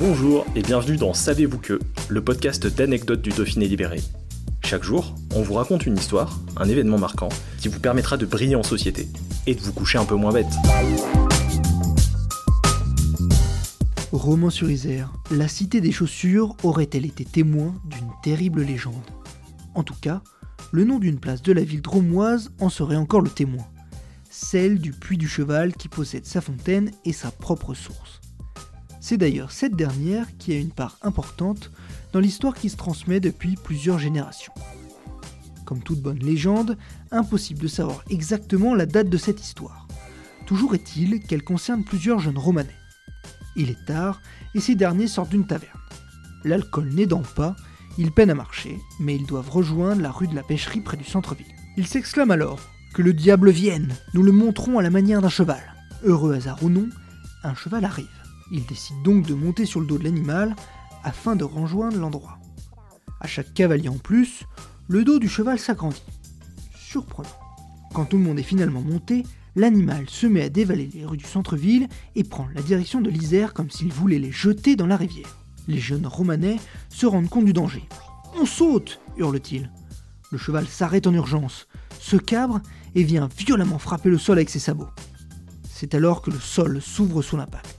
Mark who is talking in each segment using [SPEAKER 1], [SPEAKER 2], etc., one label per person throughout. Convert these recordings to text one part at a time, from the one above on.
[SPEAKER 1] Bonjour et bienvenue dans Savez-vous que, le podcast d'anecdotes du Dauphiné libéré. Chaque jour, on vous raconte une histoire, un événement marquant, qui vous permettra de briller en société et de vous coucher un peu moins bête.
[SPEAKER 2] Romans-sur-Isère, la cité des chaussures aurait-elle été témoin d'une terrible légende? En tout cas, le nom d'une place de la ville dromoise en serait encore le témoin. Celle du Puy du Cheval qui possède sa fontaine et sa propre source. C'est d'ailleurs cette dernière qui a une part importante dans l'histoire qui se transmet depuis plusieurs générations. Comme toute bonne légende, impossible de savoir exactement la date de cette histoire. Toujours est-il qu'elle concerne plusieurs jeunes romanais. Il est tard et ces derniers sortent d'une taverne. L'alcool n'aidant pas, ils peinent à marcher, mais ils doivent rejoindre la rue de la pêcherie près du centre-ville. Ils s'exclament alors Que le diable vienne, nous le montrons à la manière d'un cheval. Heureux hasard ou non, un cheval arrive. Ils décident donc de monter sur le dos de l'animal afin de rejoindre l'endroit. À chaque cavalier en plus, le dos du cheval s'agrandit. Surprenant. Quand tout le monde est finalement monté, l'animal se met à dévaler les rues du centre-ville et prend la direction de l'Isère comme s'il voulait les jeter dans la rivière. Les jeunes romanais se rendent compte du danger. On saute hurle-t-il. Le cheval s'arrête en urgence, se cabre et vient violemment frapper le sol avec ses sabots. C'est alors que le sol s'ouvre sous l'impact.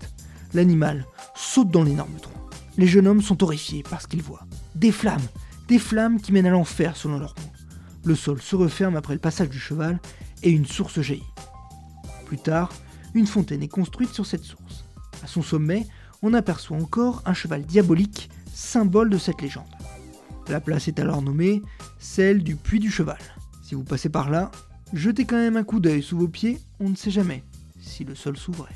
[SPEAKER 2] L'animal saute dans l'énorme trou. Les jeunes hommes sont horrifiés par ce qu'ils voient. Des flammes, des flammes qui mènent à l'enfer selon leurs mots. Le sol se referme après le passage du cheval et une source jaillit. Plus tard, une fontaine est construite sur cette source. À son sommet, on aperçoit encore un cheval diabolique, symbole de cette légende. La place est alors nommée celle du Puy du Cheval. Si vous passez par là, jetez quand même un coup d'œil sous vos pieds, on ne sait jamais si le sol s'ouvrait.